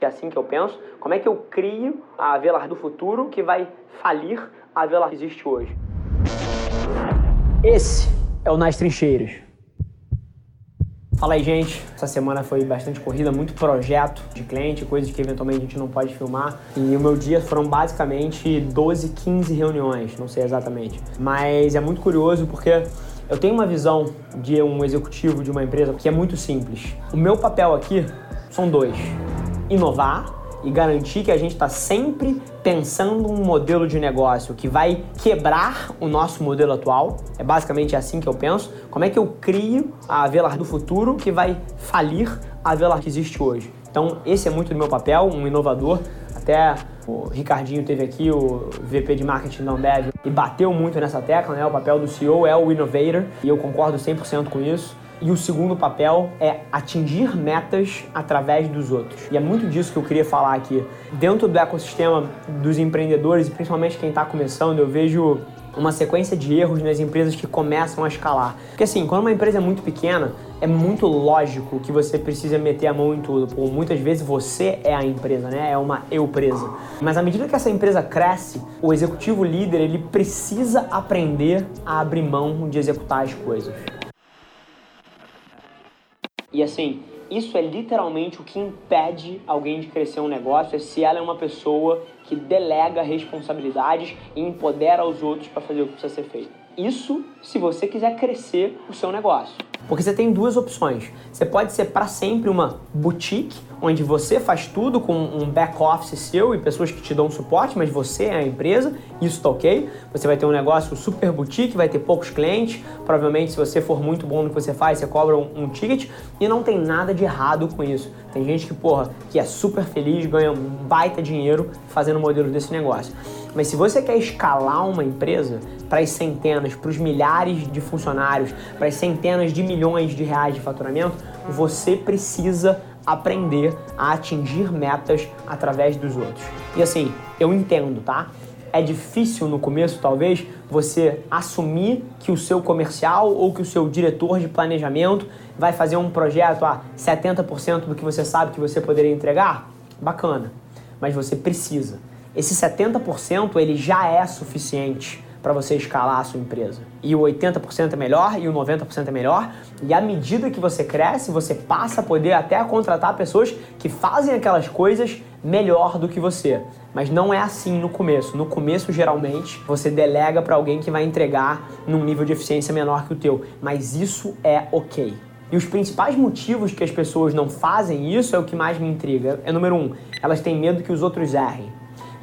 É assim que eu penso. Como é que eu crio a Avelar do futuro que vai falir a Avelar que existe hoje? Esse é o Nas Trincheiras. Fala aí, gente. Essa semana foi bastante corrida, muito projeto de cliente, coisas que eventualmente a gente não pode filmar. E o meu dia foram basicamente 12, 15 reuniões, não sei exatamente. Mas é muito curioso porque eu tenho uma visão de um executivo de uma empresa que é muito simples. O meu papel aqui são dois inovar e garantir que a gente está sempre pensando um modelo de negócio que vai quebrar o nosso modelo atual. É basicamente assim que eu penso. Como é que eu crio a Avelar do futuro que vai falir a Avelar que existe hoje? Então, esse é muito do meu papel, um inovador. Até o Ricardinho teve aqui, o VP de marketing da Ambev, e bateu muito nessa tecla, né? O papel do CEO é o innovator, e eu concordo 100% com isso. E o segundo papel é atingir metas através dos outros. E é muito disso que eu queria falar aqui. Dentro do ecossistema dos empreendedores, e principalmente quem está começando, eu vejo uma sequência de erros nas empresas que começam a escalar. Porque assim, quando uma empresa é muito pequena, é muito lógico que você precisa meter a mão em tudo. Por muitas vezes você é a empresa, né? É uma eu presa. Mas à medida que essa empresa cresce, o executivo líder ele precisa aprender a abrir mão de executar as coisas. E assim, isso é literalmente o que impede alguém de crescer um negócio, é se ela é uma pessoa que delega responsabilidades e empodera os outros para fazer o que precisa ser feito. Isso se você quiser crescer o seu negócio. Porque você tem duas opções. Você pode ser para sempre uma boutique, onde você faz tudo com um back office seu e pessoas que te dão suporte, mas você é a empresa, isso tá ok. Você vai ter um negócio super boutique, vai ter poucos clientes. Provavelmente, se você for muito bom no que você faz, você cobra um, um ticket e não tem nada de errado com isso. Tem gente que, porra, que é super feliz, ganha um baita dinheiro fazendo modelo desse negócio. Mas se você quer escalar uma empresa para as centenas, para os milhares de funcionários, para as centenas de milhões de reais de faturamento, você precisa aprender a atingir metas através dos outros. E assim, eu entendo, tá? É difícil no começo, talvez, você assumir que o seu comercial ou que o seu diretor de planejamento vai fazer um projeto a 70% do que você sabe que você poderia entregar. Bacana, mas você precisa. Esse 70% ele já é suficiente para você escalar a sua empresa. E o 80% é melhor e o 90% é melhor. E à medida que você cresce, você passa a poder até contratar pessoas que fazem aquelas coisas melhor do que você. Mas não é assim no começo. No começo, geralmente, você delega para alguém que vai entregar num nível de eficiência menor que o teu. Mas isso é ok. E os principais motivos que as pessoas não fazem isso é o que mais me intriga. É número um, elas têm medo que os outros errem.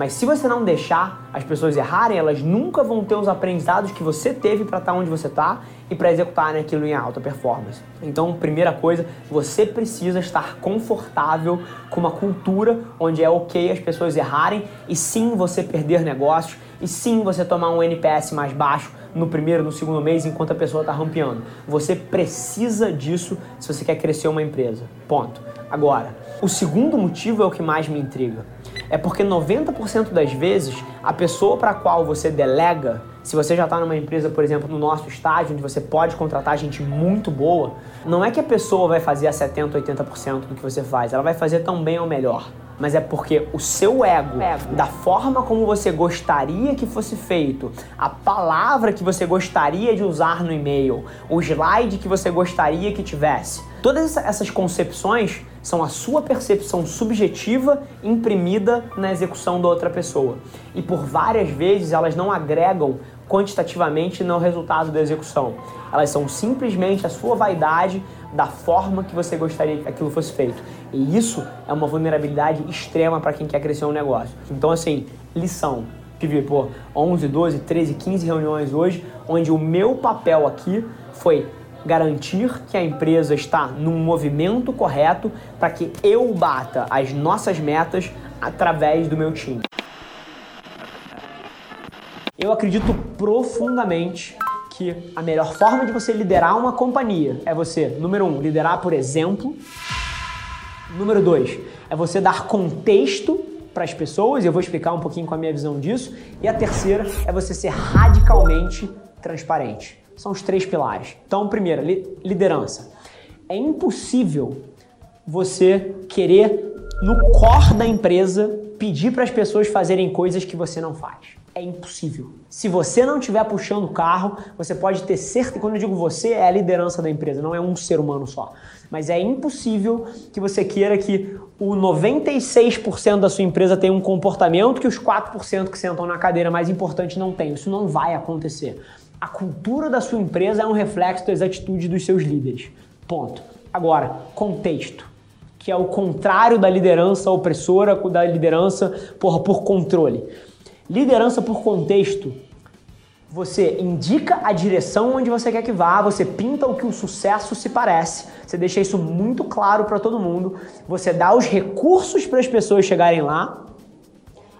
Mas se você não deixar as pessoas errarem, elas nunca vão ter os aprendizados que você teve para estar tá onde você está e para executar aquilo em alta performance. Então, primeira coisa, você precisa estar confortável com uma cultura onde é ok as pessoas errarem e sim você perder negócios e sim você tomar um NPS mais baixo no primeiro, no segundo mês, enquanto a pessoa está rampeando. Você precisa disso se você quer crescer uma empresa. Ponto. Agora, o segundo motivo é o que mais me intriga é porque 90% das vezes a pessoa para a qual você delega, se você já está numa empresa, por exemplo, no nosso estágio, onde você pode contratar gente muito boa, não é que a pessoa vai fazer a 70%, 80% do que você faz, ela vai fazer tão bem ou melhor. Mas é porque o seu ego, ego, da forma como você gostaria que fosse feito, a palavra que você gostaria de usar no e-mail, o slide que você gostaria que tivesse, todas essas concepções são a sua percepção subjetiva imprimida na execução da outra pessoa. E por várias vezes elas não agregam quantitativamente no resultado da execução. Elas são simplesmente a sua vaidade da forma que você gostaria que aquilo fosse feito. E isso é uma vulnerabilidade extrema para quem quer crescer um negócio. Então, assim, lição. Tive, pô, 11, 12, 13, 15 reuniões hoje, onde o meu papel aqui foi garantir que a empresa está num movimento correto para que eu bata as nossas metas através do meu time. Eu acredito profundamente que a melhor forma de você liderar uma companhia é você, número um, liderar por exemplo. Número dois, é você dar contexto para as pessoas, eu vou explicar um pouquinho com a minha visão disso. E a terceira é você ser radicalmente transparente. São os três pilares. Então, primeiro, liderança. É impossível você querer no core da empresa pedir para as pessoas fazerem coisas que você não faz é impossível. Se você não estiver puxando o carro, você pode ter certeza, quando eu digo você, é a liderança da empresa, não é um ser humano só. Mas é impossível que você queira que o 96% da sua empresa tenha um comportamento que os 4% que sentam na cadeira mais importante não tenham. Isso não vai acontecer. A cultura da sua empresa é um reflexo das atitudes dos seus líderes. Ponto. Agora, contexto, que é o contrário da liderança opressora, da liderança porra, por controle. Liderança por contexto. Você indica a direção onde você quer que vá, você pinta o que o sucesso se parece, você deixa isso muito claro para todo mundo, você dá os recursos para as pessoas chegarem lá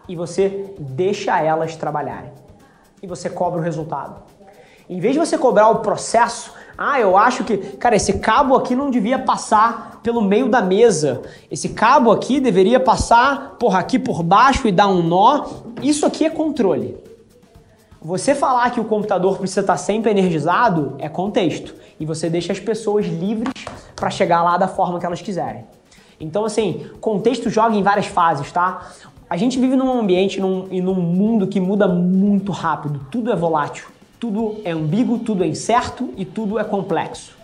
e você deixa elas trabalharem. E você cobra o resultado. Em vez de você cobrar o processo, ah, eu acho que, cara, esse cabo aqui não devia passar pelo meio da mesa. Esse cabo aqui deveria passar, porra, aqui por baixo e dar um nó. Isso aqui é controle. Você falar que o computador precisa estar sempre energizado é contexto. E você deixa as pessoas livres para chegar lá da forma que elas quiserem. Então, assim, contexto joga em várias fases, tá? A gente vive num ambiente num, e num mundo que muda muito rápido, tudo é volátil tudo é ambíguo, tudo é incerto e tudo é complexo.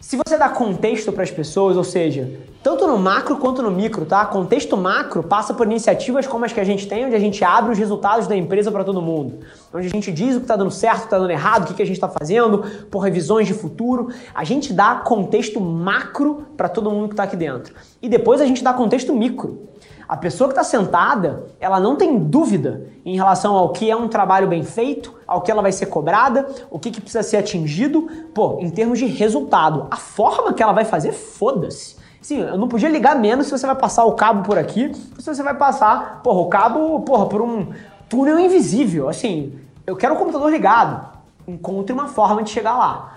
Se você dá contexto para as pessoas, ou seja, tanto no macro quanto no micro, tá? Contexto macro passa por iniciativas como as que a gente tem, onde a gente abre os resultados da empresa para todo mundo, onde a gente diz o que está dando certo, o que está dando errado, o que, a gente está fazendo, por revisões de futuro. A gente dá contexto macro para todo mundo que está aqui dentro. E depois a gente dá contexto micro. A pessoa que está sentada, ela não tem dúvida em relação ao que é um trabalho bem feito, ao que ela vai ser cobrada, o que, que precisa ser atingido, pô, em termos de resultado. A forma que ela vai fazer, foda-se. Sim, eu não podia ligar menos se você vai passar o cabo por aqui, se você vai passar, porra, o cabo, porra, por um túnel invisível. Assim, eu quero o computador ligado. Encontre uma forma de chegar lá.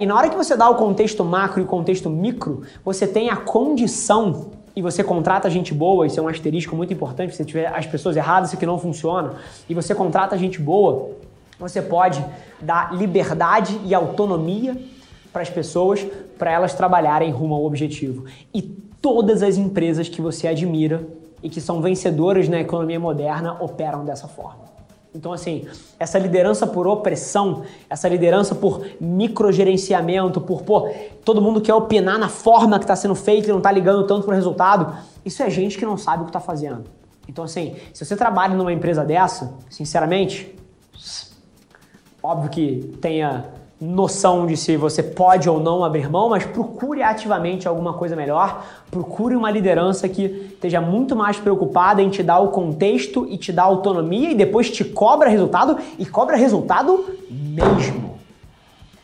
E na hora que você dá o contexto macro e o contexto micro, você tem a condição e você contrata gente boa, isso é um asterisco muito importante, se você tiver as pessoas erradas, isso aqui não funciona, e você contrata gente boa, você pode dar liberdade e autonomia para as pessoas, para elas trabalharem rumo ao objetivo. E todas as empresas que você admira e que são vencedoras na economia moderna operam dessa forma. Então, assim, essa liderança por opressão, essa liderança por microgerenciamento, por, pô, todo mundo quer opinar na forma que está sendo feito e não está ligando tanto para o resultado, isso é gente que não sabe o que está fazendo. Então, assim, se você trabalha numa empresa dessa, sinceramente, óbvio que tenha noção de se você pode ou não abrir mão, mas procure ativamente alguma coisa melhor, procure uma liderança que esteja muito mais preocupada em te dar o contexto e te dar autonomia e depois te cobra resultado e cobra resultado mesmo.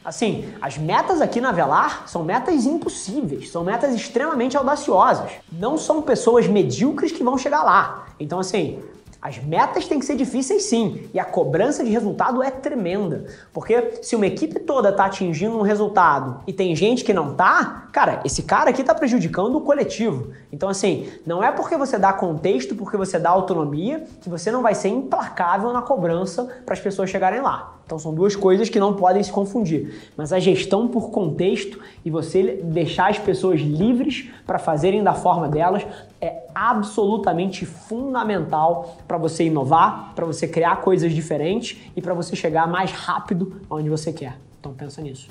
Assim, as metas aqui na Velar são metas impossíveis, são metas extremamente audaciosas. Não são pessoas medíocres que vão chegar lá. Então, assim, as metas têm que ser difíceis sim, e a cobrança de resultado é tremenda. Porque se uma equipe toda está atingindo um resultado e tem gente que não tá, cara, esse cara aqui está prejudicando o coletivo. Então, assim, não é porque você dá contexto, porque você dá autonomia, que você não vai ser implacável na cobrança para as pessoas chegarem lá. Então são duas coisas que não podem se confundir. Mas a gestão por contexto e você deixar as pessoas livres para fazerem da forma delas é absolutamente fundamental para você inovar, para você criar coisas diferentes e para você chegar mais rápido onde você quer. Então pensa nisso.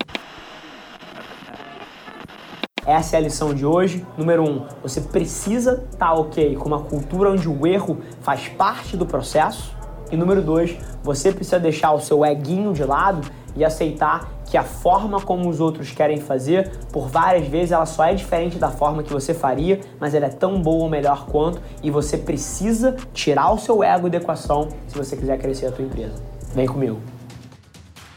Essa é a lição de hoje. Número um, você precisa estar tá ok com uma cultura onde o erro faz parte do processo. E número dois, você precisa deixar o seu eguinho de lado e aceitar que a forma como os outros querem fazer, por várias vezes ela só é diferente da forma que você faria, mas ela é tão boa ou melhor quanto, e você precisa tirar o seu ego da equação se você quiser crescer a tua empresa. Vem comigo.